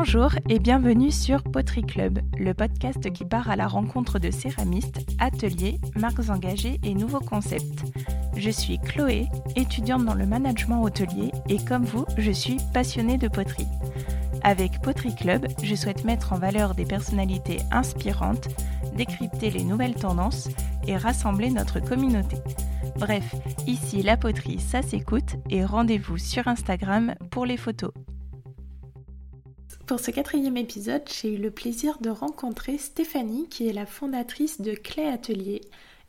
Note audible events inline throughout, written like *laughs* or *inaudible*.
Bonjour et bienvenue sur Poterie Club, le podcast qui part à la rencontre de céramistes, ateliers, marques engagées et nouveaux concepts. Je suis Chloé, étudiante dans le management hôtelier et comme vous, je suis passionnée de poterie. Avec Poterie Club, je souhaite mettre en valeur des personnalités inspirantes, décrypter les nouvelles tendances et rassembler notre communauté. Bref, ici la poterie, ça s'écoute et rendez-vous sur Instagram pour les photos. Pour ce quatrième épisode, j'ai eu le plaisir de rencontrer Stéphanie, qui est la fondatrice de Clé Atelier.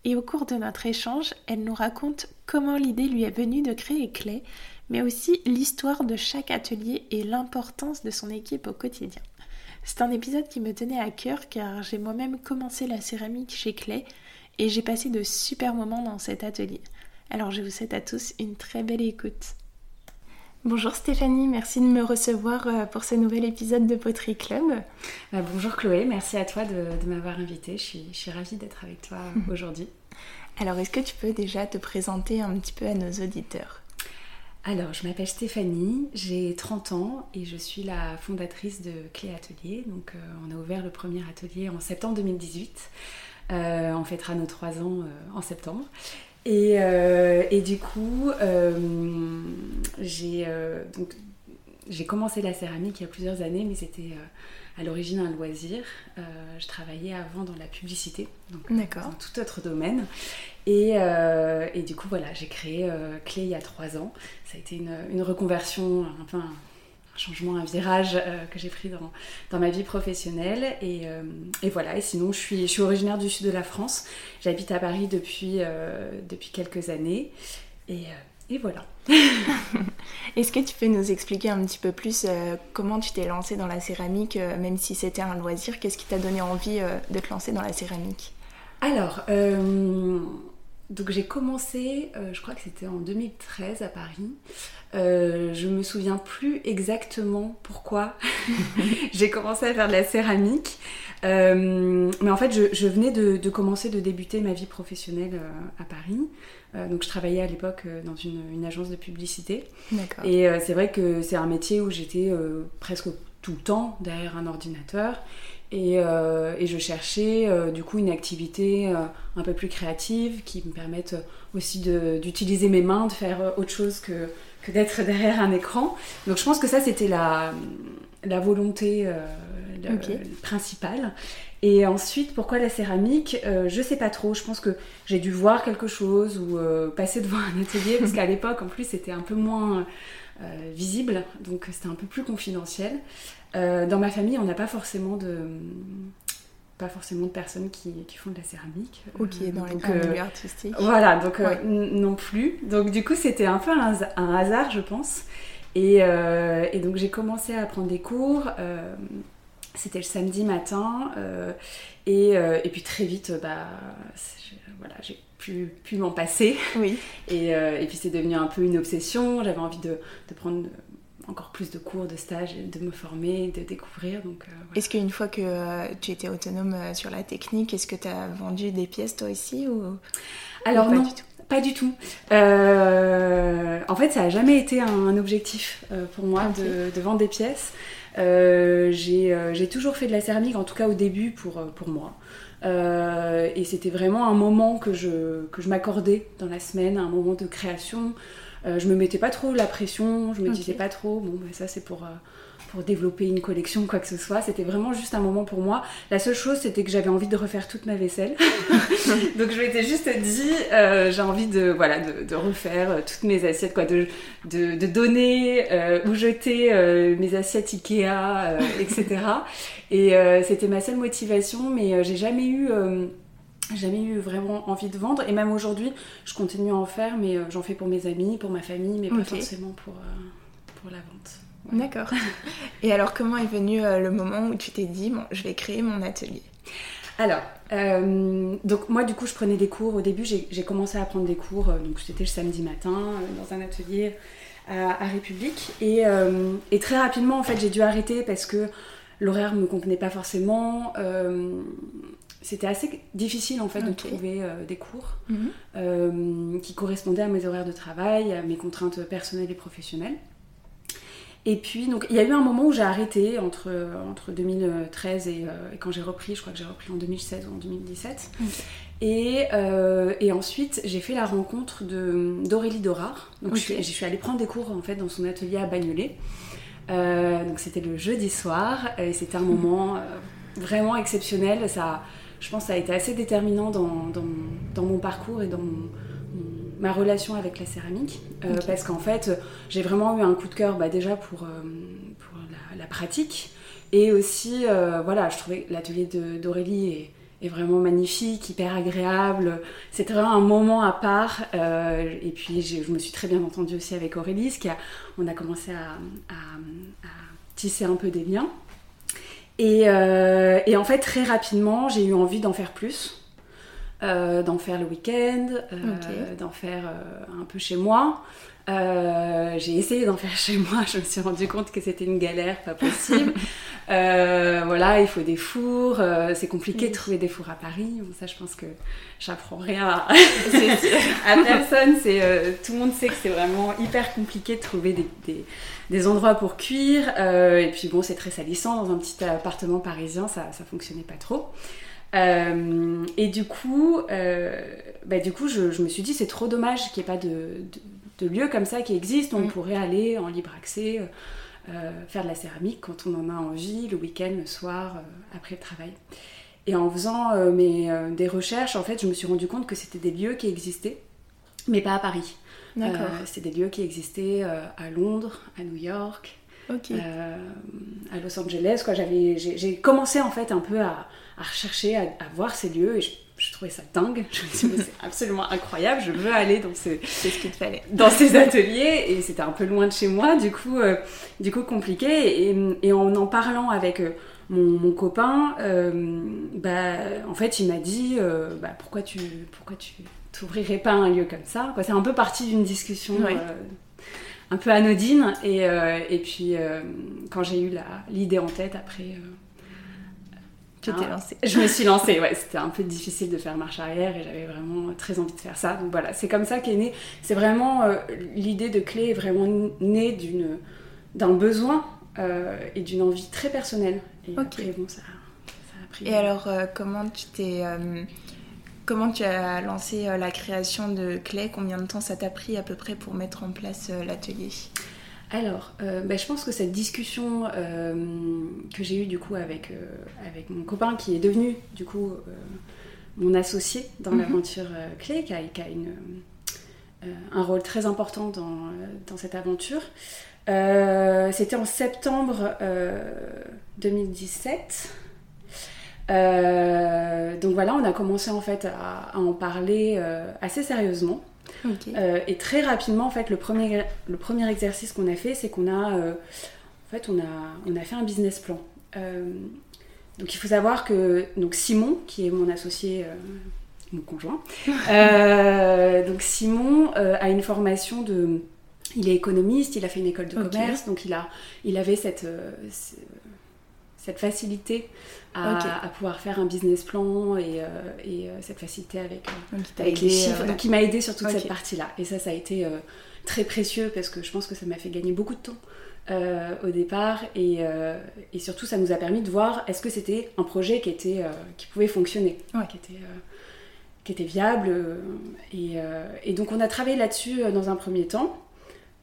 Et au cours de notre échange, elle nous raconte comment l'idée lui est venue de créer Clé, mais aussi l'histoire de chaque atelier et l'importance de son équipe au quotidien. C'est un épisode qui me tenait à cœur car j'ai moi-même commencé la céramique chez Clé et j'ai passé de super moments dans cet atelier. Alors je vous souhaite à tous une très belle écoute. Bonjour Stéphanie, merci de me recevoir euh, pour ce nouvel épisode de Poterie Club. Bah, bonjour Chloé, merci à toi de, m'avoir invitée. Je suis, je suis ravie d'être avec toi *laughs* aujourd'hui. Alors, est-ce que tu peux déjà te présenter un petit peu à nos auditeurs? Alors, je m'appelle Stéphanie, j'ai 30 ans et je suis la fondatrice de Clé Atelier. Donc, euh, on a ouvert le premier atelier en septembre 2018. Euh, on fêtera nos 3 ans en septembre. Euh, et, du coup, euh, euh, j'ai commencé la céramique il y a plusieurs années, mais c'était à l'origine un loisir. je travaillais avant dans la publicité, donc dans tout autre domaine. Et, du coup, voilà, j'ai créé Clé il y a trois ans. Ça a été une, une reconversion un peu changement, un virage euh, que j'ai pris dans, dans, ma vie professionnelle. Et, euh, et, voilà, et sinon, je suis, je suis originaire du sud de la France. J'habite à Paris depuis, euh, depuis quelques années. Et, et voilà. *laughs* Est-ce que tu peux nous expliquer un petit peu plus comment tu t'es lancée dans la céramique, même si c'était un loisir? Qu'est-ce qui t'a donné envie de te lancer dans la céramique? Alors, donc j'ai commencé, je crois que c'était en 2013 à Paris. Euh, je me souviens plus exactement pourquoi *laughs* j'ai commencé à faire de la céramique. Euh, mais en fait, je, venais de, commencer de débuter ma vie professionnelle euh, à Paris. donc, je travaillais à l'époque dans une, agence de publicité. Et c'est vrai que c'est un métier où j'étais presque tout le temps derrière un ordinateur. Et, et je cherchais du coup une activité un peu plus créative qui me permette aussi d'utiliser mes mains, de faire autre chose que que d'être *laughs* derrière un écran. Donc je pense que ça, c'était la, la volonté euh, principale. Et ensuite, pourquoi la céramique euh, Je sais pas trop. Je pense que j'ai dû voir quelque chose ou euh, passer devant un atelier, parce qu'à *laughs* l'époque, en plus, c'était un peu moins visible, donc c'était un peu plus confidentiel. Dans ma famille, on n'a pas forcément de pas forcément de personnes qui, qui, font de la céramique. Ok, dans les euh, milieu artistique. Voilà, donc euh, non plus. Donc du coup, c'était un peu un, hasard, je pense. Et, euh, et donc j'ai commencé à prendre des cours. c'était le samedi matin. Et, et, puis très vite, bah, voilà, j'ai pu, pu m'en passer. Oui. Et, et puis c'est devenu un peu une obsession. J'avais envie de, de prendre encore plus de cours, de stages, de me former, de découvrir. Donc, euh, Est-ce qu'une fois que euh, tu étais autonome euh, sur la technique, est-ce que tu as vendu des pièces toi aussi ou... Alors pas non, du tout? Pas du tout. en fait, ça n'a jamais été un, objectif pour moi de, vendre des pièces. J'ai toujours fait de la céramique, en tout cas au début, pour, pour moi. et c'était vraiment un moment que je, que je m'accordais dans la semaine, un moment de création. Euh, je me mettais pas trop la pression, je me disais pas trop, bon, bah, ça c'est pour, euh, pour développer une collection, quoi que ce soit. C'était vraiment juste un moment pour moi. La seule chose, c'était que j'avais envie de refaire toute ma vaisselle. *laughs* Donc je m'étais juste dit, euh, j'ai envie de, voilà, de, de, refaire toutes mes assiettes, quoi, de, de, de donner ou jeter mes assiettes Ikea, etc. Et c'était ma seule motivation, mais j'ai jamais eu jamais eu vraiment envie de vendre. Et même aujourd'hui je continue à en faire mais euh, j'en fais pour mes amis, pour ma famille mais pas forcément pour, euh, pour la vente. D'accord. *laughs* et alors comment est venu euh, le moment où tu t'es dit bon je vais créer mon atelier? Alors, donc moi du coup je prenais des cours, au début j'ai commencé à prendre des cours, donc c'était le samedi matin dans un atelier à, République. Et, et, très rapidement en fait j'ai dû arrêter parce que l'horaire ne me convenait pas forcément c'était assez difficile en fait de trouver euh, des cours mhm. euh, qui correspondaient à mes horaires de travail, à mes contraintes personnelles et professionnelles. Et puis, donc, il y a eu un moment où j'ai arrêté entre, entre 2013 et, quand j'ai repris, je crois que j'ai repris en 2016 ou en 2017. Et, et, ensuite, j'ai fait la rencontre d'Aurélie Dorard. Donc, je, suis allée prendre des cours en fait dans son atelier à Bagnolet. donc, c'était le jeudi soir et c'était un moment vraiment exceptionnel. Ça, je pense que ça a été assez déterminant dans, dans, mon parcours et dans ma relation avec la céramie. Euh, parce qu'en fait, j'ai vraiment eu un coup de cœur bah, déjà pour, euh, pour la, pratique. Et aussi, euh, voilà, je trouvais l'atelier d'Aurélie est, est, vraiment magnifique, hyper agréable. C'était vraiment un moment à part. et puis, je me suis très bien entendue aussi avec Aurélie, ce qui a, on a commencé à, à tisser un peu des liens. Euh, et, en fait, très rapidement, j'ai eu envie d'en faire plus, euh, d'en faire le week-end, euh, d'en faire un peu chez moi. j'ai essayé d'en faire *laughs* chez moi, je me suis rendu compte que c'était une galère, pas possible. *laughs* voilà, il faut des fours, c'est compliqué de trouver des fours à Paris. Bon, ça, je pense que j'apprends rien à, *laughs* à personne. tout le monde sait que c'est vraiment hyper compliqué de trouver des des endroits pour cuire. Euh, et puis bon, c'est très salissant dans un petit appartement parisien, ça, ça fonctionnait pas trop. Euh, et du coup, euh, bah, du coup je, me suis dit c'est trop dommage qu'il n'y ait pas de, de, lieu comme ça qui existe. On pourrait aller en libre accès, faire de la céramique quand on en a envie, le week-end, le soir, après le travail. Et en faisant mes, des recherches, en fait, je me suis rendu compte que c'était des lieux qui existaient, mais pas à Paris. Euh, c'est des lieux qui existaient euh, à Londres, à New York, euh, à Los Angeles. Quoi. j'ai, commencé en fait un peu à, rechercher, à, voir ces lieux et je, trouvais ça dingue. Je me suis dit, c'est absolument incroyable, je veux aller dans, ce, ce qu'il fallait. dans ces ateliers et c'était un peu loin de chez moi, du coup, du coup compliqué. Et, en en parlant avec mon, copain, bah, en fait, il m'a dit bah, pourquoi tu. Pourquoi tu t'ouvrirais pas un lieu comme ça? C'est un peu parti d'une discussion euh, un peu anodine. Et, euh, et puis, euh, quand j'ai eu l'idée en tête, après. Tu t'es lancée. Je me suis lancée, ouais. C'était un peu difficile de faire marche arrière et j'avais vraiment très envie de faire ça. Donc voilà, c'est comme ça qu'est né. C'est vraiment. L'idée de clé est vraiment née d'un besoin et d'une envie très personnelle. Et après, bon, ça, ça a pris. Et alors, comment tu t'es Comment tu as lancé euh, la création de Clé? Combien de temps ça t'a pris à peu près pour mettre en place euh, l'atelier? Alors, euh, bah, je pense que cette discussion que j'ai eue du coup avec, avec mon copain qui est devenu du coup mon associé dans mhm. l'aventure Clé, qui a, une, un rôle très important dans, dans cette aventure, c'était en septembre 2017. Euh, donc voilà, on a commencé en fait à, en parler euh, assez sérieusement. Euh, et très rapidement, en fait, le premier, le premier exercice qu'on a fait, c'est qu'on a, en fait, on a, on a fait un business plan. donc il faut savoir que donc Simon, qui est mon associé, mon conjoint, *laughs* donc Simon a une formation de, il est économiste, il a fait une école de commerce, donc il a, il avait cette, cette facilité à, pouvoir faire un business plan et, euh, et euh, cette facilité avec, euh, avec les chiffres. Donc il m'a aidé sur toute cette partie-là. Et ça, ça a été très précieux parce que je pense que ça m'a fait gagner beaucoup de temps au départ. Et, et, surtout, ça nous a permis de voir est-ce que c'était un projet qui, était, qui pouvait fonctionner, qui, était, qui était viable. Et, et, donc on a travaillé là-dessus dans un premier temps.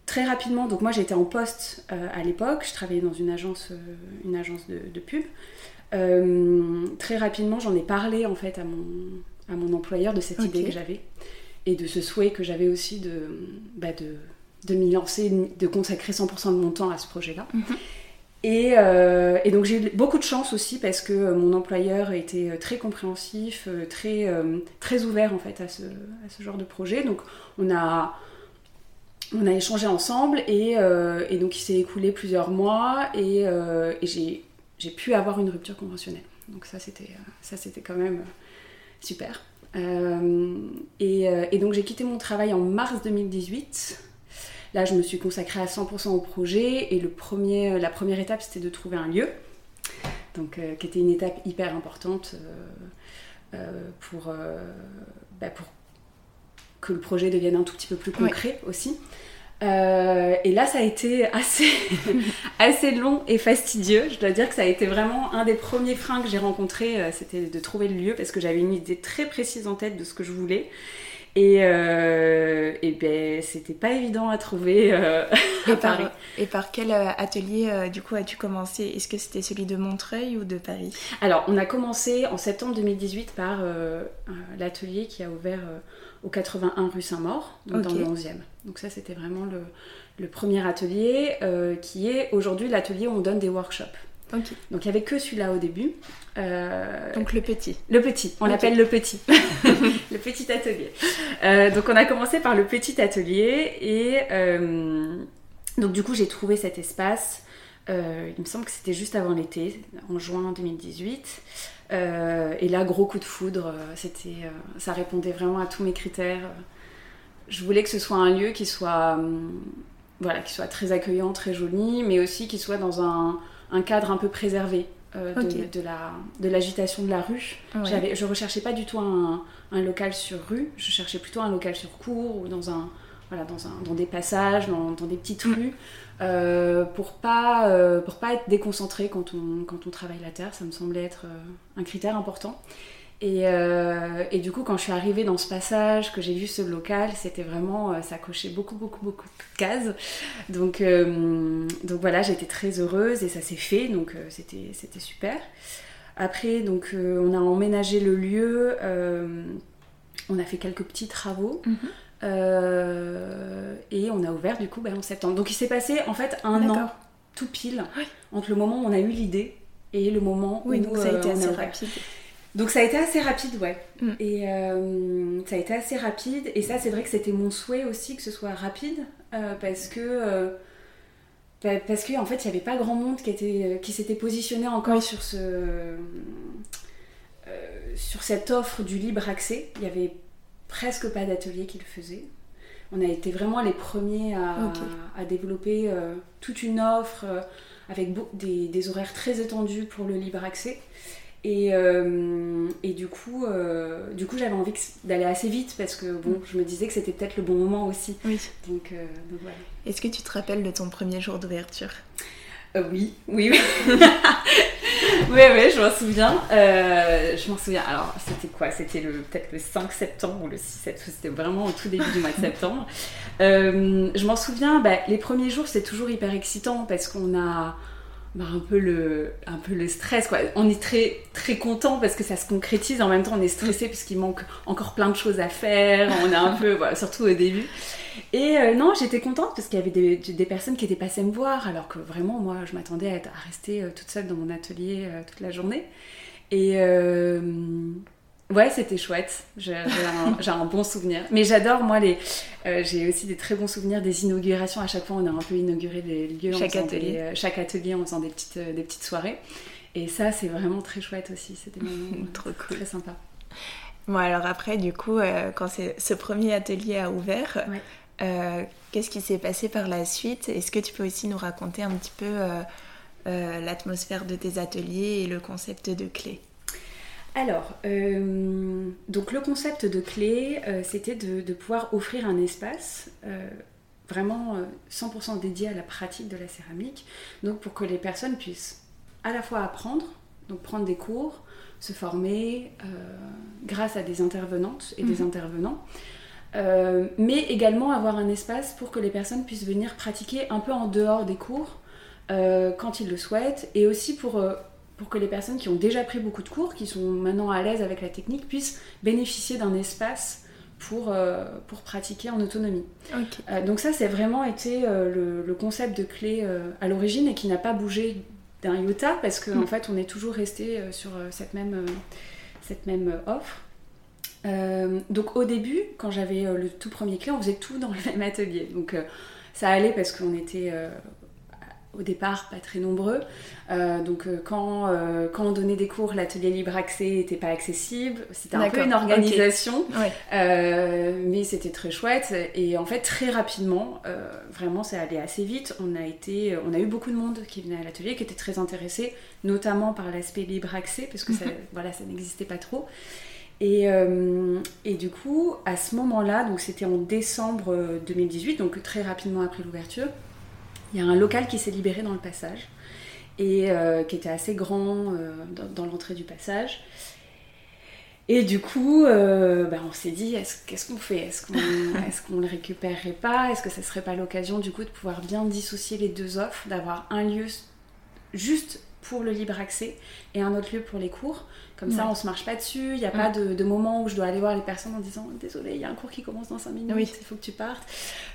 Très rapidement, donc moi j'étais en poste à l'époque, je travaillais dans une agence, une agence de, de pub. Euh, très rapidement, j'en ai parlé en fait à mon, à mon employeur de cette idée que j'avais et de ce souhait que j'avais aussi de, bah de, de m'y lancer, de consacrer 100% de mon temps à ce projet-là. Mhm. Et, euh, et, donc j'ai eu beaucoup de chance aussi parce que euh, mon employeur était très compréhensif, très, très ouvert en fait à ce, à ce, genre de projet. Donc on a, on a échangé ensemble et, et donc il s'est écoulé plusieurs mois et, et j'ai pu avoir une rupture conventionnelle. Donc ça, c'était, euh, quand même euh, super. Euh, et, donc j'ai quitté mon travail en mars 2018. Là, je me suis consacrée à 100% au projet et le premier, la première étape, c'était de trouver un lieu, donc, qui était une étape hyper importante pour, bah, pour que le projet devienne un tout petit peu plus concret aussi. et là, ça a été assez, *laughs* assez long et fastidieux. Je dois dire que ça a été vraiment un des premiers freins que j'ai rencontrés, c'était de trouver le lieu parce que j'avais une idée très précise en tête de ce que je voulais. Et, euh, et ben, c'était pas évident à trouver euh, *laughs* à et Paris. Par, et par quel euh, atelier euh, du coup as-tu commencé? Est-ce que c'était celui de Montreuil ou de Paris? Alors, on a commencé en septembre 2018 par euh, l'atelier qui a ouvert au 81 rue Saint-Maur, dans le 11e. Donc ça, c'était vraiment le, le premier atelier qui est aujourd'hui l'atelier où on donne des workshops. Donc il n'y avait que celui-là au début. Euh, Donc le petit. Le petit, on l'appelle le petit. *laughs* le petit atelier. Euh, donc on a commencé par le petit atelier et euh, donc du coup j'ai trouvé cet espace. Euh, il me semble que c'était juste avant l'été, en juin 2018. Euh, et là, gros coup de foudre, euh, c'était, euh, ça répondait vraiment à tous mes critères. Je voulais que ce soit un lieu qui soit, hum, voilà, qui soit très accueillant, très joli, mais aussi qui soit dans un, un cadre un peu préservé de, la, de l'agitation de la rue. Ouais. Je recherchais pas du tout un, un local sur rue, je cherchais plutôt un local sur cours ou dans un voilà dans, un, dans des passages, dans, dans des petites Mm. rues, euh, pour pas euh, pour pas être déconcentré quand on quand on travaille la terre, ça me semblait être euh, un critère important. Et, et du coup, quand je suis arrivée dans ce passage, que j'ai vu ce local, c'était vraiment, ça cochait beaucoup, beaucoup, beaucoup de cases. Donc, donc voilà, j'étais très heureuse et ça s'est fait, donc c'était, c'était super. Après, donc, on a emménagé le lieu, on a fait quelques petits travaux. Mhm. Euh, et on a ouvert du coup bah, en septembre. Donc il s'est passé en fait un an tout pile entre le moment où on a eu l'idée et le moment Oui, où donc ça a euh, été on assez rapide. Donc ça a été assez rapide, ouais. Mm. Et euh, ça a été assez rapide. Et ça, c'est vrai que c'était mon souhait aussi que ce soit rapide, euh, parce que euh, bah, parce qu'en fait, il n'y avait pas grand monde qui était qui s'était positionné encore Oui. sur ce euh, sur cette offre du libre accès. Il y avait presque pas d'atelier qui le faisaient. On a été vraiment les premiers à, à développer euh, toute une offre euh, avec des, des horaires très étendus pour le libre accès. Et, euh, et du coup, du coup j'avais envie d'aller assez vite parce que bon, je me disais que c'était peut-être le bon moment aussi. Oui. Donc, donc voilà. Est-ce que tu te rappelles de ton premier jour d'ouverture? Euh, oui, oui, oui. *laughs* oui, oui, je m'en souviens. Euh, je m'en souviens. Alors, c'était quoi? C'était peut-être le 5 septembre ou le 6 septembre. C'était vraiment au tout début du mois de septembre. Euh, je m'en souviens. bah, les premiers jours, c'est toujours hyper excitant parce qu'on a bah, un peu le stress quoi. On est très très content parce que ça se concrétise. En même temps, on est stressé puisqu'il manque encore plein de choses à faire. On est un peu voilà, surtout au début. Et euh, non, j'étais contente parce qu'il y avait des, personnes qui étaient passées me voir, alors que vraiment, moi, je m'attendais à, rester euh, toute seule dans mon atelier euh, toute la journée. Et ouais, c'était chouette. *laughs* J'ai un, bon souvenir. Mais j'adore, moi, les. euh, j'ai aussi des très bons souvenirs des inaugurations. À chaque fois, on a un peu inauguré les lieux. Chaque atelier. des- euh, chaque atelier en faisant des petites, euh, des petites soirées. Et ça, c'est vraiment très chouette aussi. C'était vraiment *laughs* Trop cool. très sympa. Bon, alors après, du coup, euh, quand ce premier atelier a ouvert, Ouais. euh, qu'est-ce qui s'est passé par la suite? Est-ce que tu peux aussi nous raconter un petit peu euh, euh, l'atmosphère de tes ateliers et le concept de clé? Alors, euh, donc le concept de clé, euh, c'était de, de pouvoir offrir un espace euh, vraiment euh, 100% dédié à la pratique de la céramique, donc pour que les personnes puissent à la fois apprendre, donc prendre des cours, se former grâce à des intervenantes et des Mhm. intervenants, mais également avoir un espace pour que les personnes puissent venir pratiquer un peu en dehors des cours quand ils le souhaitent, et aussi pour pour que les personnes qui ont déjà pris beaucoup de cours, qui sont maintenant à l'aise avec la technique, puissent bénéficier d'un espace pour, euh, pour pratiquer en autonomie. Euh, donc ça, c'est vraiment été euh, le, le concept de clé à l'origine et qui n'a pas bougé d'un iota parce qu'en Mm. fait, on est toujours resté sur cette même, cette même offre. Donc au début, quand j'avais le tout premier clé, on faisait tout dans le *laughs* même atelier. Donc ça allait parce qu'on était au départ pas très nombreux. Euh, donc euh, quand, euh, quand on donnait des cours, l'atelier libre accès n'était pas accessible. C'était un peu une organisation. Ouais. Mais c'était très chouette et en fait très rapidement, vraiment ça allait assez vite. On a été, on a eu beaucoup de monde qui venait à l'atelier, qui était très intéressé, notamment par l'aspect libre accès parce que ça, *laughs* voilà, ça n'existait pas trop. Et, et, du coup, à ce moment-là, donc c'était en décembre 2018, donc très rapidement après l'ouverture, il y a un local qui s'est libéré dans le passage et qui était assez grand dans, dans l'entrée du passage. Et du coup, euh, bah, on s'est dit, qu'est-ce qu'on fait? Est-ce qu'on *laughs* est le récupérerait pas? Est-ce que ça serait pas l'occasion du coup de pouvoir bien dissocier les deux offres, d'avoir un lieu juste pour le libre accès et un autre lieu pour les cours? Comme ça, on se marche pas dessus, il n'y a pas de, moment où je dois aller voir les personnes en disant, désolé, il y a un cours qui commence dans 5 minutes, il faut que tu partes.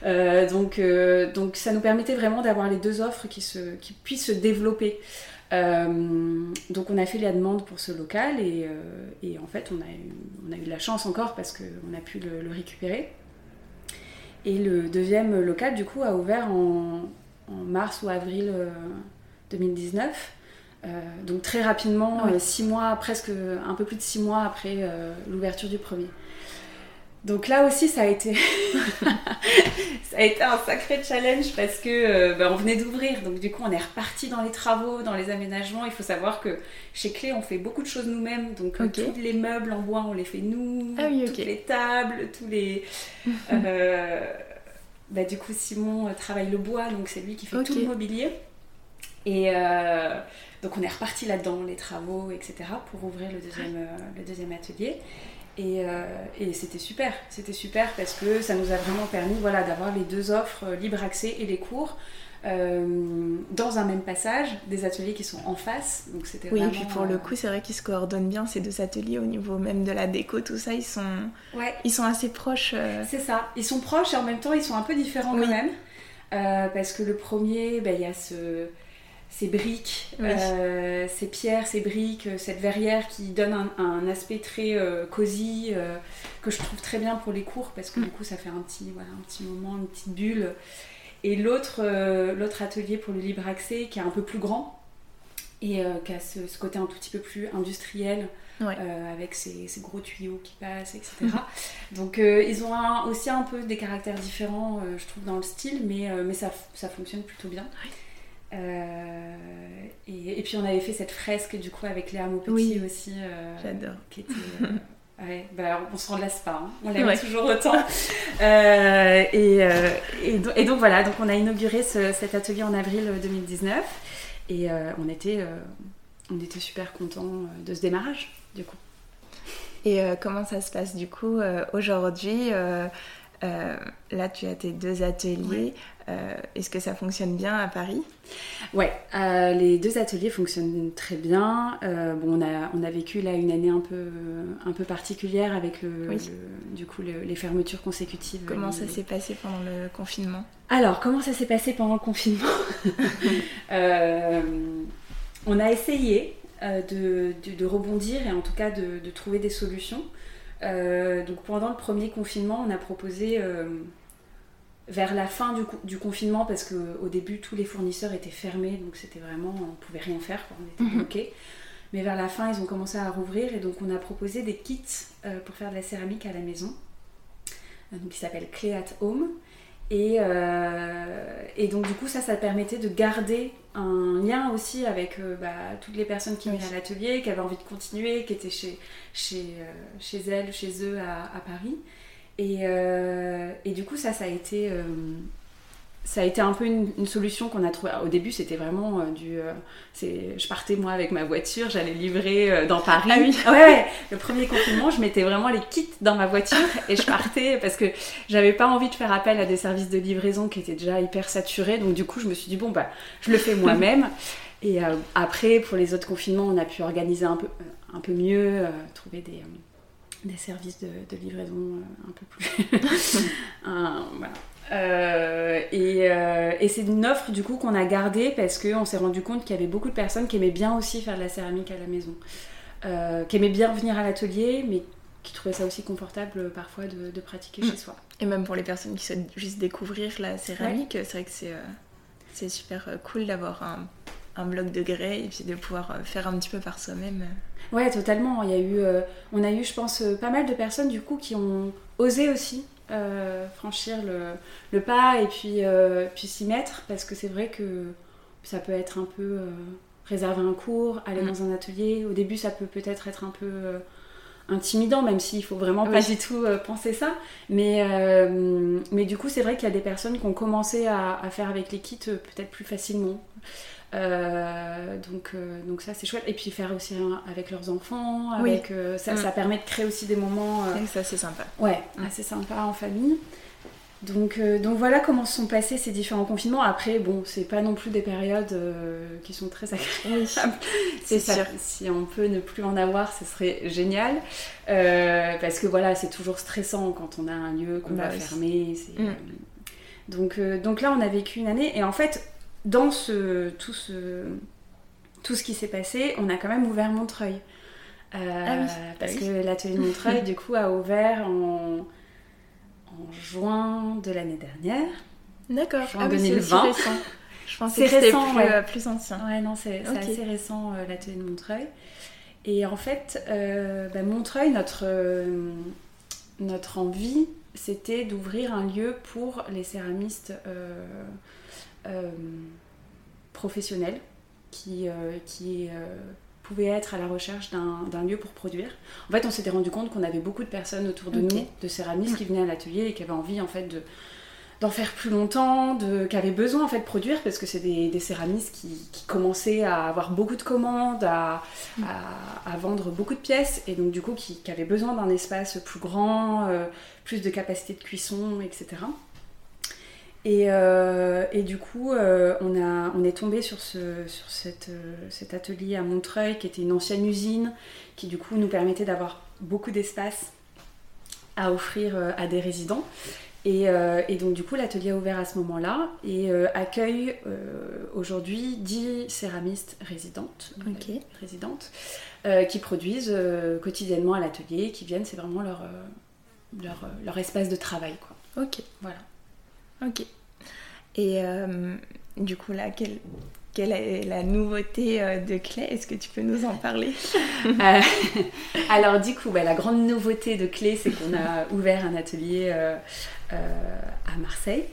Euh, donc, euh, donc ça nous permettait vraiment d'avoir les deux offres qui, se, qui puissent se développer. Euh, donc on a fait la demande pour ce local et, euh, en fait on a, eu, on a, eu, de la chance encore parce qu'on a pu le, récupérer. Et le deuxième local du coup a ouvert en, mars ou avril 2019. Euh, donc très rapidement, six mois, presque un peu plus de six mois après l'ouverture du premier. Donc là aussi, ça a été, *laughs* ça a été un sacré challenge parce que euh, bah, on venait d'ouvrir, donc du coup on est reparti dans les travaux, dans les aménagements. Il faut savoir que chez Clé, on fait beaucoup de choses nous-mêmes, donc euh, tous les meubles en bois, on les fait nous, ah toutes les tables, tous les. *laughs* Euh, bah, du coup, Simon travaille le bois, donc c'est lui qui fait tout le mobilier. Et donc on est reparti là-dedans, les travaux, etc., pour ouvrir le deuxième, le deuxième atelier. Euh, et, c'était super, c'était super parce que ça nous a vraiment permis voilà, d'avoir les deux offres, euh, libre accès et les cours, euh, dans un même passage, des ateliers qui sont en face. Donc c'était oui, et puis pour le coup, c'est vrai qu'ils se coordonnent bien ces deux ateliers au niveau même de la déco, tout ça, ils sont, ouais. ils sont assez proches. C'est ça, ils sont proches et en même temps ils sont un peu différents oui. eux-mêmes. parce que le premier, ben, il y a ce ces briques, euh, ces pierres, ces briques, euh, cette verrière qui donne un, aspect très euh, cosy que je trouve très bien pour les cours parce que mm. du coup ça fait un petit, voilà, un petit moment, une petite bulle. Et l'autre l'autre atelier pour le libre accès qui est un peu plus grand et qui a ce, côté un tout petit peu plus industriel avec ces, gros tuyaux qui passent, etc. Donc ils ont aussi un peu des caractères différents, je trouve, dans le style, mais, mais ça, ça fonctionne plutôt bien. Euh, et, puis on avait fait cette fresque du coup avec Léa Maupetit oui, aussi. Euh, J'adore. Qui était, euh, ouais, bah, on se relasse pas, hein. on l'aime toujours autant. et, et, donc, voilà, donc on a inauguré cet atelier en avril 2019 et on, était, on était super contents de ce démarrage du coup. Et comment ça se passe du coup aujourd'hui euh, là, tu as tes deux ateliers. Euh, est-ce que ça fonctionne bien à Paris? Ouais, euh, les deux ateliers fonctionnent très bien. bon, on a, on a vécu là une année un peu, un peu particulière avec le, du coup, les fermetures consécutives. Comment ça s'est passé pendant le confinement? Alors, comment ça s'est passé pendant le confinement? *laughs* On a essayé de, de, rebondir et en tout cas de, de trouver des solutions. Euh, donc pendant le premier confinement, on a proposé euh, vers la fin du, du confinement, parce qu'au début tous les fournisseurs étaient fermés, donc c'était vraiment, on pouvait rien faire, on était mhm. bloqués. Mais vers la fin, ils ont commencé à rouvrir et donc on a proposé des kits euh, pour faire de la céramique à la maison, donc qui s'appelle Clé at Home. Et, et, donc du coup ça, ça permettait de garder un lien aussi avec euh, bah, toutes les personnes qui venaient à l'atelier, qui avaient envie de continuer, qui étaient chez, chez, euh, chez elles, chez eux à, Paris. Et, euh, et, du coup, ça, ça a été ça a été un peu une, solution qu'on a trouvée. Au début, c'était vraiment euh, du. Euh, je partais moi avec ma voiture, j'allais livrer euh, dans Paris. Ah oui. *laughs* ouais, ouais, Le premier confinement, je mettais vraiment les kits dans ma voiture et je partais *laughs* parce que j'avais pas envie de faire appel à des services de livraison qui étaient déjà hyper saturés. Donc du coup, je me suis dit bon bah, je le fais moi-même. et après, pour les autres confinements, on a pu organiser un peu, un peu mieux, trouver des des services de, livraison un peu plus. *laughs* voilà. Euh, euh, et, c'est une offre du coup qu'on a gardée parce qu'on s'est rendu compte qu'il y avait beaucoup de personnes qui aimaient bien aussi faire de la céramique à la maison, euh, qui aimaient bien venir à l'atelier, mais qui trouvaient ça aussi confortable parfois de, pratiquer chez mm. soi. Et même pour les personnes qui souhaitent juste découvrir la céramique, c'est vrai que c'est, c'est super cool d'avoir un, un, bloc de grès et puis de pouvoir faire un petit peu par soi-même. Ouais, totalement. Il y a eu, on a eu, je pense, pas mal de personnes du coup qui ont osé aussi euh, franchir le, pas et puis, euh, puis s'y mettre parce que c'est vrai que ça peut être un peu euh, réserver un cours, aller mm. dans un atelier. Au début, ça peut peut-être être un peu intimidant, même s'il faut vraiment pas du tout penser ça. Mais, mais du coup, c'est vrai qu'il y a des personnes qui ont commencé à, à faire avec les kits peut-être plus facilement. Euh, donc, euh, donc ça c'est chouette. Et puis faire aussi avec leurs enfants, avec, euh, ça, mm. ça, permet de créer aussi des moments. c'est sympa. Ouais, mm. assez sympa en famille. Donc, donc voilà comment se sont passés ces différents confinements. Après, bon, c'est pas non plus des périodes qui sont très agréables. *laughs* c'est sûr. Si on peut ne plus en avoir, ce serait génial. parce que voilà, c'est toujours stressant quand on a un lieu qu'on bah va fermer. Mm. Donc, donc là, on a vécu une année. Et en fait, dans ce, tout, ce, tout ce qui s'est passé, on a quand même ouvert Montreuil. Euh, ah parce que l'atelier de Montreuil, du coup, a ouvert en, en juin de l'année dernière. D'accord, en 2020. Ah Je pensais que c'était plus, euh, plus, ancien. Ouais, non, c'est assez récent, euh, l'atelier de Montreuil. Et en fait, bah, Montreuil, notre, notre envie, c'était d'ouvrir un lieu pour les céramistes euh, professionnels qui, euh, qui euh, pouvaient être à la recherche d'un lieu pour produire. En fait, on s'était rendu compte qu'on avait beaucoup de personnes autour de nous, de céramistes qui venaient à l'atelier et qui avaient envie en fait de d'en faire plus longtemps, de, qui avaient besoin en fait de produire parce que c'est des, des, céramistes qui, qui, commençaient à avoir beaucoup de commandes, à, à, vendre beaucoup de pièces et donc du coup qui, qui avaient besoin d'un espace plus grand, plus de capacité de cuisson, etc. Euh, et, du coup, euh, on, a, on est tombé sur, ce, sur cette, euh, cet atelier à Montreuil, qui était une ancienne usine, qui du coup nous permettait d'avoir beaucoup d'espace à offrir à des résidents. Et, et donc du coup, l'atelier a ouvert à ce moment-là et accueille aujourd'hui 10 céramistes résidentes, résidentes qui produisent quotidiennement à l'atelier, qui viennent, c'est vraiment leur, leur, leur, espace de travail. Quoi. Ok. Voilà. Ok. Et euh, du coup, là, quelle, quelle est la nouveauté euh, de Clé Est-ce que tu peux nous en parler? *laughs* Euh, Alors, du coup, bah, la grande nouveauté de Clé, c'est qu'on a ouvert un atelier à Marseille,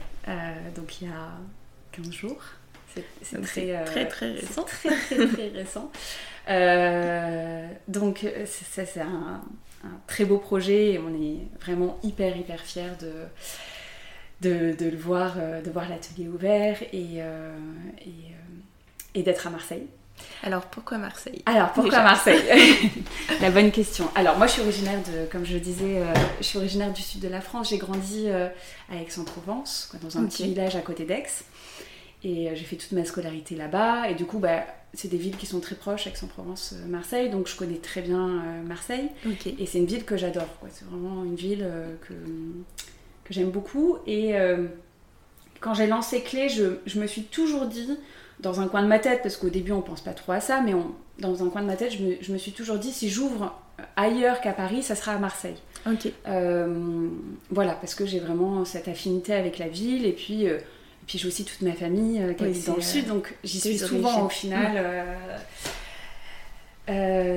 donc il y a 15 jours. C'est très, très, très récent. Très, très, très récent. donc, ça, c'est un, un, très beau projet et on est vraiment hyper, hyper fiers de de, de le voir, euh, de voir l'atelier ouvert et, euh, et, euh, et d'être à Marseille. Alors pourquoi Marseille? Alors pourquoi Marseille? *laughs* *laughs* La bonne question. Alors moi je suis originaire de, comme je le disais, je suis originaire du sud de la France. J'ai grandi à Aix-en-Provence, dans un petit village à côté d'Aix. Et j'ai fait toute ma scolarité là-bas. Et du coup, bah, c'est des villes qui sont très proches, Aix-en-Provence, Marseille. Donc je connais très bien Marseille. Et c'est une ville que j'adore. C'est vraiment une ville que j'aime beaucoup. Et euh, quand j'ai lancé Clé, je, je, me suis toujours dit, dans un coin de ma tête, parce qu'au début on pense pas trop à ça, mais on, dans un coin de ma tête, je me, je me suis toujours dit, si j'ouvre ailleurs qu'à Paris, ça sera à Marseille. Ok. Euh, voilà, parce que j'ai vraiment cette affinité avec la ville, et puis, euh, puis j'ai aussi toute ma famille qui habite dans le sud, donc j'y suis souvent au final.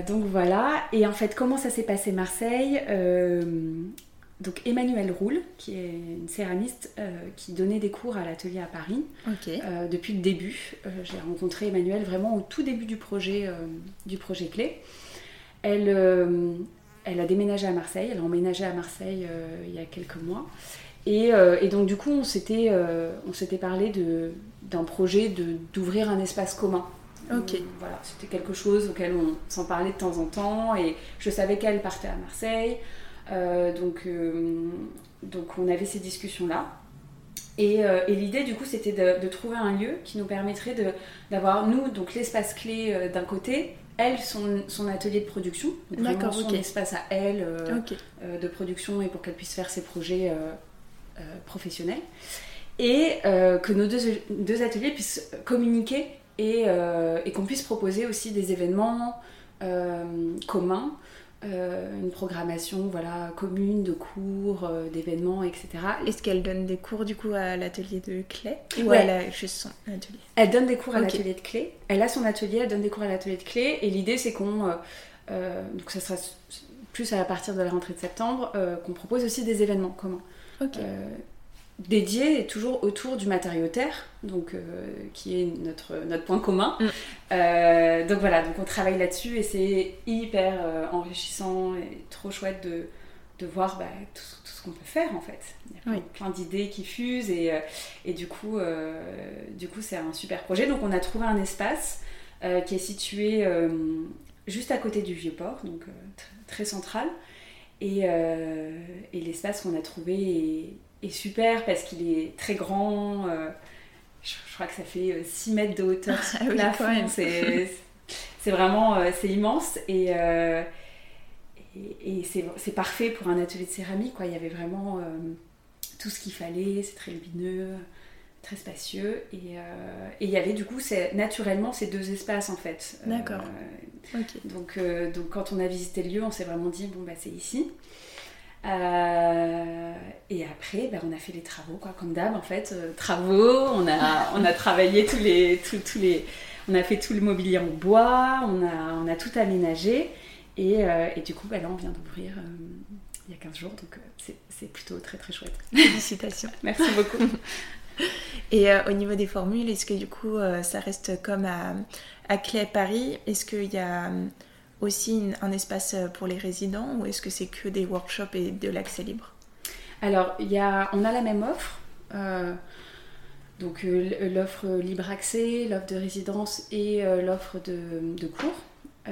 donc voilà, et en fait, comment ça s'est passé Marseille? Donc Emmanuelle Roule, qui est une céramiste euh, qui donnait des cours à l'atelier à Paris euh, depuis le début. Euh, j'ai rencontré Emmanuelle vraiment au tout début du projet, du projet Clé. Elle, elle a déménagé à Marseille, elle a emménagé à Marseille il y a quelques mois. Et, et donc du coup, on s'était, on s'était parlé d'un projet d'ouvrir un espace commun. Ok. voilà, c'était quelque chose auquel on s'en parlait de temps en temps. Et je savais qu'elle partait à Marseille. Euh, donc, euh, donc on avait ces discussions-là. Et, euh, et l'idée, du coup, c'était de, trouver un lieu qui nous permettrait d'avoir, nous, donc l'espace clé d'un côté, elle, son, son, atelier de production, donc son espace à elle de production et pour qu'elle puisse faire ses projets professionnels. Et que nos deux, deux, ateliers puissent communiquer et, et qu'on puisse proposer aussi des événements communs euh, une programmation voilà, commune de cours, euh, d'événements, etc. Est-ce qu'elle donne des cours du coup à l'atelier de Clé Ou elle a juste son atelier? Elle donne des cours à l'atelier de Clé. Elle a son atelier, elle donne des cours à l'atelier de Clé. Et l'idée c'est qu'on... Euh, donc ça sera plus à partir de la rentrée de septembre, qu'on propose aussi des événements communs. Dédié toujours autour du matériau terre, donc, qui est notre, notre point commun. Mm. donc voilà, donc on travaille là-dessus et c'est hyper enrichissant et trop chouette de, de voir bah, tout, ce qu'on peut faire en fait. Il y a plein, d'idées qui fusent et, et du coup, du coup c'est un super projet. Donc on a trouvé un espace qui est situé juste à côté du Vieux-Port, donc très central. Et, et l'espace qu'on a trouvé est, super parce qu'il est très grand. Euh, je, crois que ça fait 6 euh, mètres de hauteur *laughs* sur ah plafond. c'est vraiment euh, c'est immense. Et, et, c'est parfait pour un atelier de céramique. Quoi. Il y avait vraiment tout ce qu'il fallait. C'est très lumineux très spacieux et, et, il y avait du coup naturellement ces deux espaces en fait. D'accord. donc, donc quand on a visité le lieu, on s'est vraiment dit bon bah c'est ici. Euh, et après, ben, on a fait les travaux, quoi, comme d'hab, en fait. Euh, travaux, on a, on a travaillé tous les, tous, les. On a fait tout le mobilier en bois, on a, on a tout aménagé. Et, euh, et du coup, ben, là, on vient d'ouvrir il y a 15 jours, donc c'est plutôt très très chouette. Félicitations. *laughs* Merci beaucoup. *laughs* Et au niveau des formules, est-ce que du coup, ça reste comme à, à Clé Paris? Est-ce qu'il y a aussi un espace euh, pour les résidents ou est-ce que c'est que des workshops et de l'accès libre? Alors, y a, on a la même offre. Euh, donc euh, l'offre libre accès, l'offre de résidence et l'offre de, cours.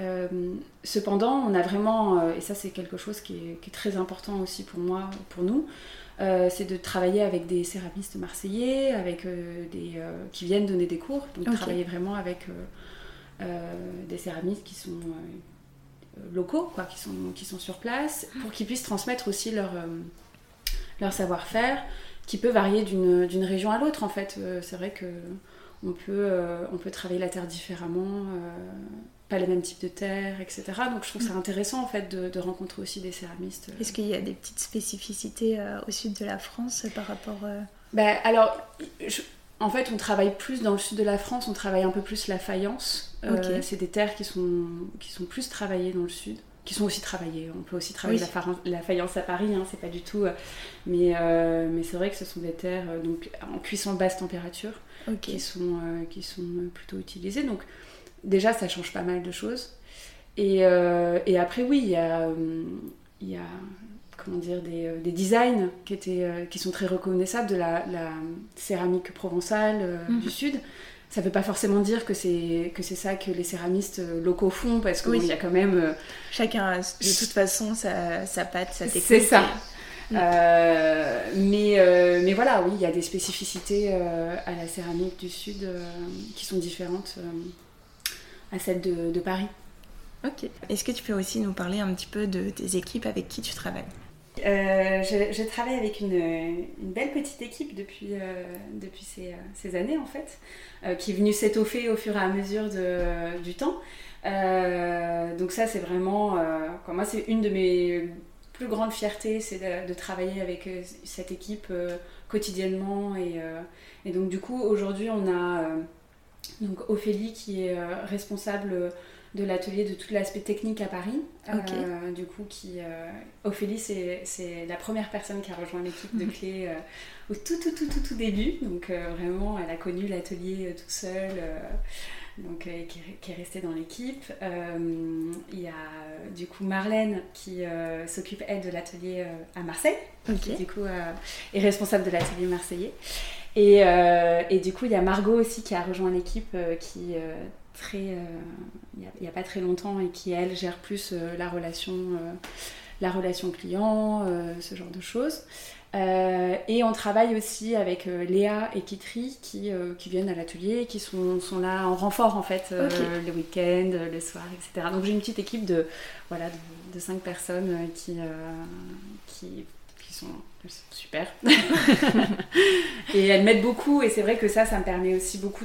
cependant, on a vraiment, et ça c'est quelque chose qui est, très important aussi pour moi, pour nous, c'est de travailler avec des céramistes marseillais, avec des qui viennent donner des cours, donc travailler vraiment avec des céramistes qui sont locaux, quoi, qui sont, qui sont sur place, pour qu'ils puissent transmettre aussi leur, euh, leur savoir-faire, qui peut varier d'une région à l'autre, en fait. Euh, c'est vrai que on peut, euh, on peut travailler la terre différemment, pas les mêmes types de terre, etc. Donc je trouve ça intéressant, en fait, de, rencontrer aussi des céramistes. Est-ce qu'il y a des petites spécificités au sud de la France par rapport... Ben, alors, en fait, on travaille plus dans le sud de la France, on travaille un peu plus la faïence. Euh, c'est des terres qui sont, qui sont plus travaillées dans le sud, qui sont aussi travaillées. On peut aussi travailler la, faïence à Paris, hein, c'est pas du tout. Euh, mais, euh, mais c'est vrai que ce sont des terres donc, en cuisson basse température qui, sont, qui sont plutôt utilisées. Donc, déjà, ça change pas mal de choses. Et, et après, oui, il y a, y a comment dire, des, des, designs qui, étaient, qui sont très reconnaissables de la, la céramique provençale mhm. du sud. Ça ne veut pas forcément dire que c'est que c'est ça que les céramistes euh, locaux font parce qu'il y a quand même euh, chacun a de toute façon sa, sa patte sa technique. C'est ça. Mm. euh, mais, mais voilà oui il y a des spécificités à la céramique du sud qui sont différentes à celles de, de Paris. Ok. Est-ce que tu peux aussi nous parler un petit peu de tes équipes avec qui tu travailles? Euh, je, travaille avec une, belle petite équipe depuis, euh, depuis ces, années en fait, euh, qui est venue s'étoffer au fur et à mesure du temps. donc ça c'est vraiment, moi c'est une de mes plus grandes fiertés, c'est de, travailler avec cette équipe quotidiennement et, et, donc du coup aujourd'hui on a donc Ophélie qui est responsable de l'atelier de tout l'aspect technique à Paris. Euh, du coup, qui, euh, Ophélie, c'est la première personne qui a rejoint l'équipe de Clé *laughs* euh, au tout, tout, tout, tout, tout début. Donc, vraiment, elle a connu l'atelier tout seul. donc, qui, est restée dans l'équipe. Il y a du coup Marlène qui s'occupe, elle, de l'atelier à Marseille. Qui, du coup, est responsable de l'atelier marseillais. Et, et, du coup, il y a Margot aussi qui a rejoint l'équipe, qui très, euh, il n'y a, pas très longtemps et qui, elle, gère plus euh, la, relation, euh, la relation client, ce genre de choses. et on travaille aussi avec Léa et Kitri qui, qui viennent à l'atelier, qui sont, sont, là en renfort en fait le week-end, le soir, etc. Donc j'ai une petite équipe de, voilà, de, de cinq personnes qui, qui sont super. *laughs* et elles m'aident beaucoup et c'est vrai que ça, ça me permet aussi beaucoup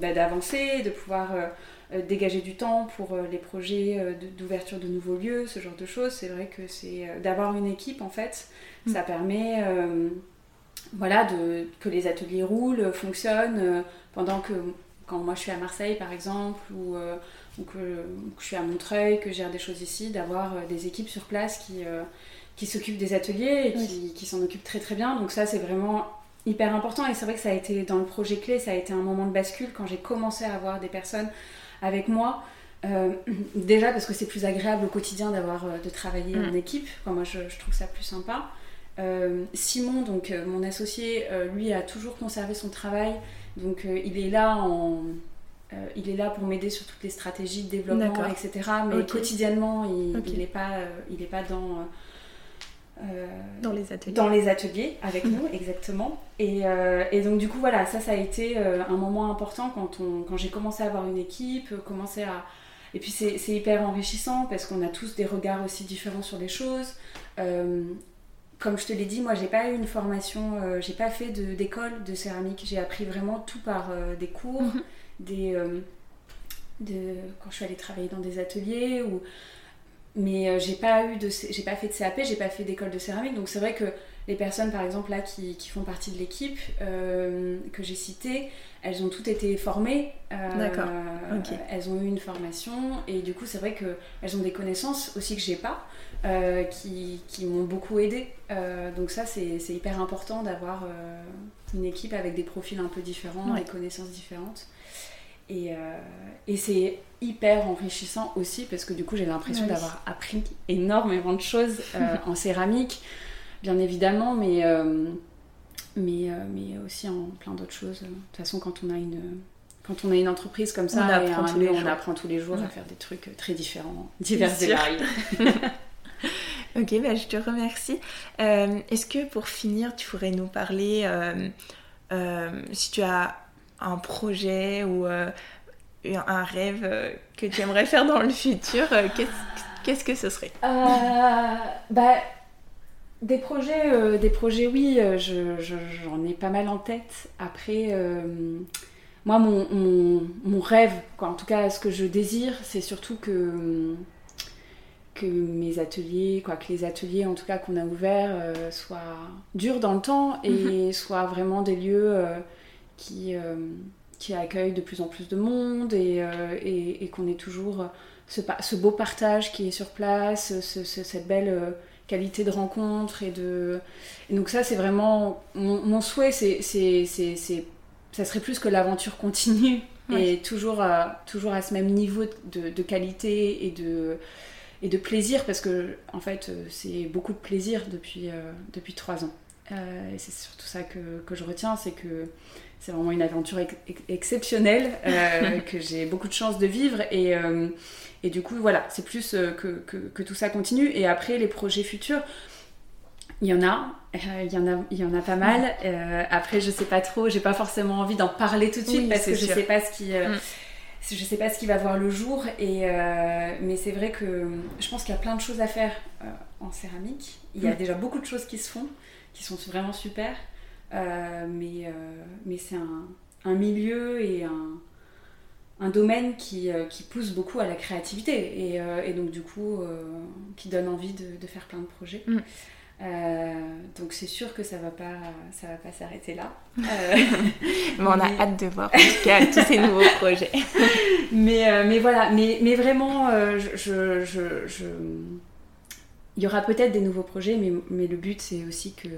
bah, d'avancer, de, pouvoir euh, euh, dégager du temps pour euh, les projets d'ouverture de nouveaux lieux, ce genre de choses. C'est vrai que c'est d'avoir une équipe en fait, mm. ça permet voilà, de, que les ateliers roulent, fonctionnent pendant que quand moi je suis à Marseille par exemple ou, que, je suis à Montreuil, que je gère des choses ici, d'avoir des équipes sur place qui qui s'occupent des ateliers et qui, qui s'en occupent très très bien. Donc ça, c'est vraiment hyper important et c'est vrai que ça a été dans le projet clé, ça a été un moment de bascule quand j'ai commencé à avoir des personnes avec moi. Euh, *clears throat* déjà parce que c'est plus agréable au quotidien d'avoir de travailler en mm. équipe. moi, je, trouve ça plus sympa. Simon, donc mon associé, lui a toujours conservé son travail, donc il est là en, il est là pour m'aider sur toutes les stratégies de développement, etc. Mais quotidiennement, il n'est pas, il est pas dans euh, dans les ateliers. Dans les ateliers, avec *laughs* nous, exactement. Euh, et, donc, du coup, voilà, ça, ça a été euh, un moment important quand, on, quand j'ai commencé à avoir une équipe, commencer à. Et puis, c'est hyper enrichissant parce qu'on a tous des regards aussi différents sur les choses. comme je te l'ai dit, moi, j'ai pas eu une formation, j'ai pas fait d'école de, céramique. J'ai appris vraiment tout par des cours, mhm. des. De, quand je suis allée travailler dans des ateliers ou mais euh, j'ai pas eu de j'ai pas fait de CAP j'ai pas fait d'école de céramique. Donc c'est vrai que les personnes par exemple là qui, qui font partie de l'équipe euh, que j'ai citées elles ont toutes été formées. Euh, d'accord. Elles ont eu une formation. Et du coup c'est vrai que elles ont des connaissances aussi que j'ai pas qui, qui m'ont beaucoup aidé donc ça c'est hyper important d'avoir une équipe avec des profils un peu différents des connaissances différentes et, et c'est hyper enrichissant aussi parce que du coup j'ai l'impression d'avoir appris énormément de choses euh, *laughs* en céramique, bien évidemment, mais, euh, mais, euh, mais aussi en plein d'autres choses. De toute façon, quand on a une, quand on a une entreprise comme ça, on apprend, tous, les on apprend tous les jours à faire des trucs très différents, divers et variés. *laughs* ok, bah, je te remercie. Est-ce que pour finir, tu pourrais nous parler si tu as un projet ou un rêve euh, que tu aimerais faire dans le futur, euh, qu'est-ce que ce serait? Euh, bah, Des projets, des projets oui, j'en ai pas mal en tête. Après, moi, mon, mon, rêve, quoi, en tout cas, ce que je désire, c'est surtout que, que mes ateliers, quoi, que les ateliers, en tout cas, qu'on a ouverts, soient durs dans le temps et mhm. soient vraiment des lieux qui qui accueille de plus en plus de monde et, euh, et, qu'on ait toujours ce, ce, beau partage qui est sur place, cette belle euh, qualité de rencontre et de et donc ça c'est vraiment mon, souhait c'est ça serait plus que l'aventure continue *laughs* et toujours à, toujours à ce même niveau de, de, qualité et de et de plaisir parce que en fait c'est beaucoup de plaisir depuis euh, depuis trois ans. Et c'est surtout ça que, que je retiens c'est que c'est vraiment une aventure exceptionnelle euh, *laughs* que j'ai beaucoup de chance de vivre et, euh, et du coup voilà c'est plus euh, que, que, tout ça continue. Et après les projets futurs il y en a il y en a il y en a pas mal. Après je sais pas trop j'ai pas forcément envie d'en parler tout de suite parce que je sais pas ce qui mm. je sais pas ce qui va voir le jour et mais c'est vrai que je pense qu'il y a plein de choses à faire en céramique. Il y a mm. déjà beaucoup de choses qui se font qui sont vraiment super mais, euh, mais c'est un, un, milieu et un, un domaine qui, euh, qui, pousse beaucoup à la créativité et, et donc du coup qui donne envie de, de, faire plein de projets. Mm. donc c'est sûr que ça va pas ça va pas s'arrêter là. *laughs* mais on a hâte de voir en tout cas tous ces nouveaux *laughs* projets. mais, mais voilà, mais, mais vraiment, je, je, je, il y aura peut-être des nouveaux projets, mais, mais le but c'est aussi que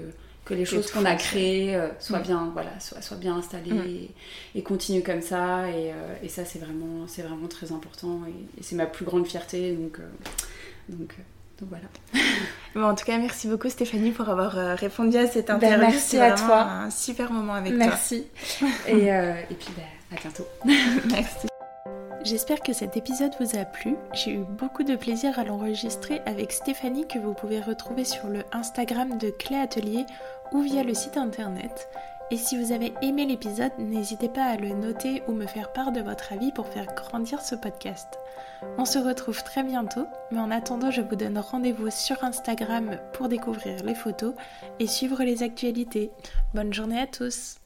que les choses qu'on a créées euh, soient, mm. bien, voilà, soient, soient bien installées mm. et, continuent comme ça. Et, euh, et ça, c'est vraiment, c'est vraiment très important. Et, c'est ma plus grande fierté. Donc, euh, donc, donc, voilà. *laughs* Bon, en tout cas, merci beaucoup Stéphanie pour avoir répondu à cette ben, interview. merci à toi. Un super moment avec toi. Merci. *laughs* et, et puis, ben, à bientôt. merci. J'espère que cet épisode vous a plu. J'ai eu beaucoup de plaisir à l'enregistrer avec Stéphanie que vous pouvez retrouver sur le Instagram de Clé Atelier ou via le site internet. Et si vous avez aimé l'épisode, n'hésitez pas à le noter ou me faire part de votre avis pour faire grandir ce podcast. On se retrouve très bientôt, mais en attendant, je vous donne rendez-vous sur Instagram pour découvrir les photos et suivre les actualités. Bonne journée à tous